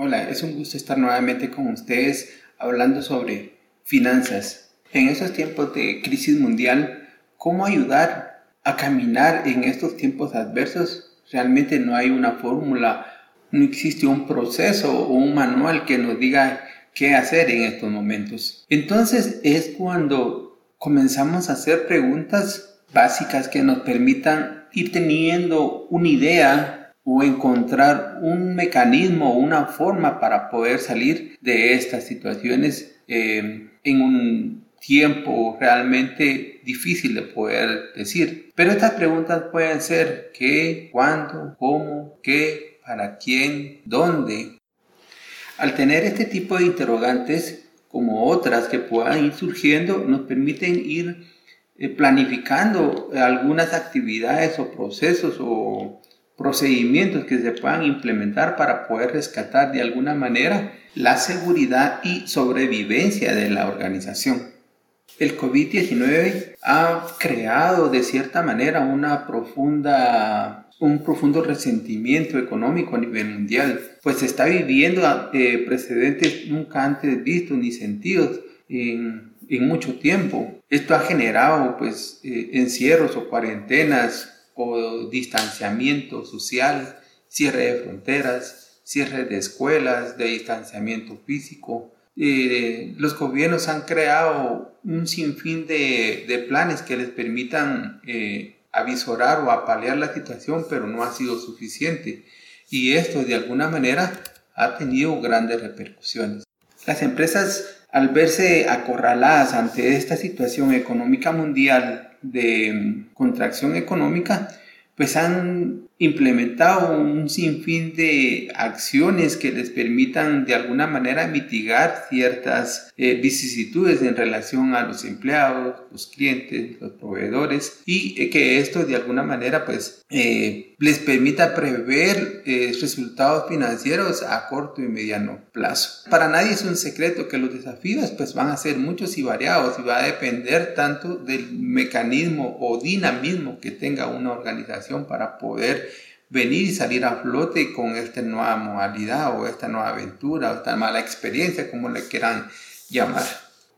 Hola, es un gusto estar nuevamente con ustedes hablando sobre finanzas. En estos tiempos de crisis mundial, ¿cómo ayudar a caminar en estos tiempos adversos? Realmente no hay una fórmula, no existe un proceso o un manual que nos diga qué hacer en estos momentos. Entonces es cuando comenzamos a hacer preguntas básicas que nos permitan ir teniendo una idea o encontrar un mecanismo o una forma para poder salir de estas situaciones eh, en un tiempo realmente difícil de poder decir. Pero estas preguntas pueden ser qué, cuándo, cómo, qué, para quién, dónde. Al tener este tipo de interrogantes, como otras que puedan ir surgiendo, nos permiten ir eh, planificando algunas actividades o procesos o procedimientos que se puedan implementar para poder rescatar de alguna manera la seguridad y sobrevivencia de la organización. El COVID-19 ha creado de cierta manera una profunda, un profundo resentimiento económico a nivel mundial, pues se está viviendo eh, precedentes nunca antes vistos ni sentidos en, en, mucho tiempo. Esto ha generado pues eh, encierros o cuarentenas o distanciamiento social, cierre de fronteras, cierre de escuelas, de distanciamiento físico. Eh, los gobiernos han creado un sinfín de, planes que les permitan eh, avisorar o apalear la situación, pero no ha sido suficiente. Y esto de alguna manera ha tenido grandes repercusiones. Las empresas, al verse acorraladas ante esta situación económica mundial de mm, contracción económica, pues han implementado un sinfín de acciones que les permitan de alguna manera mitigar ciertas eh, vicisitudes en relación a los empleados, los clientes, los proveedores y eh, que esto de alguna manera pues eh, les permita prever resultados financieros a corto y mediano plazo. Para nadie es un secreto que los desafíos pues van a ser muchos y variados y va a depender tanto del mecanismo o dinamismo que tenga una organización para poder venir y salir a flote con esta nueva modalidad o esta nueva aventura o esta mala experiencia, como le quieran llamar.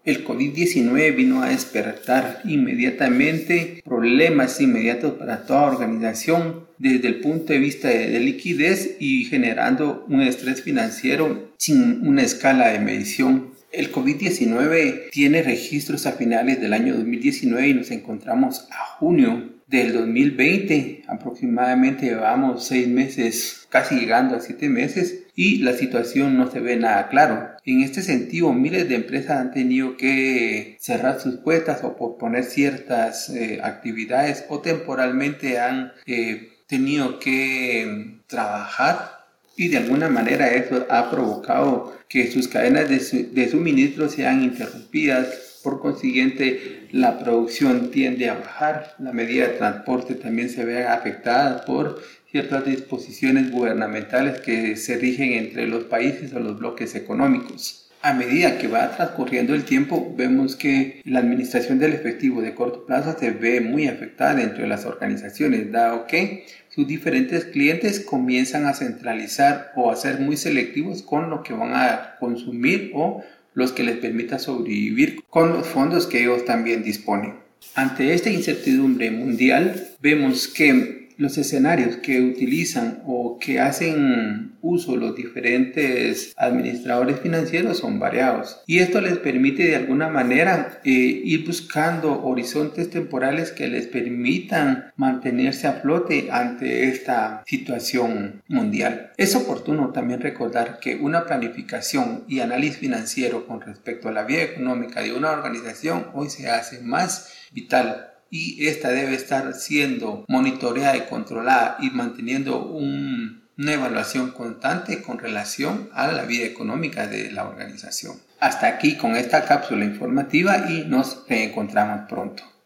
El COVID-19 vino a despertar inmediatamente problemas inmediatos para toda organización desde el punto de vista de, liquidez y generando un estrés financiero sin una escala de medición. El COVID-19 tiene registros a finales del año 2019 y nos encontramos a junio del 2020, aproximadamente llevamos seis meses, casi llegando a siete meses, y la situación no se ve nada claro. En este sentido, miles de empresas han tenido que cerrar sus puertas o posponer ciertas eh, actividades o temporalmente han eh, tenido que trabajar y de alguna manera eso ha provocado que sus cadenas de, de suministro sean interrumpidas por consiguiente, la producción tiende a bajar, la medida de transporte también se ve afectada por ciertas disposiciones gubernamentales que se rigen entre los países o los bloques económicos. A medida que va transcurriendo el tiempo, vemos que la administración del efectivo de corto plazo se ve muy afectada dentro de las organizaciones, dado que sus diferentes clientes comienzan a centralizar o a ser muy selectivos con lo que van a consumir o los que les permita sobrevivir con los fondos que ellos también disponen. Ante esta incertidumbre mundial, vemos que los escenarios que utilizan o que hacen uso los diferentes administradores financieros son variados y esto les permite de alguna manera eh, ir buscando horizontes temporales que les permitan mantenerse a flote ante esta situación mundial. Es oportuno también recordar que una planificación y análisis financiero con respecto a la vida económica de una organización hoy se hace más vital y esta debe estar siendo monitoreada y controlada y manteniendo una evaluación constante con relación a la vida económica de la organización. Hasta aquí con esta cápsula informativa y nos reencontramos pronto.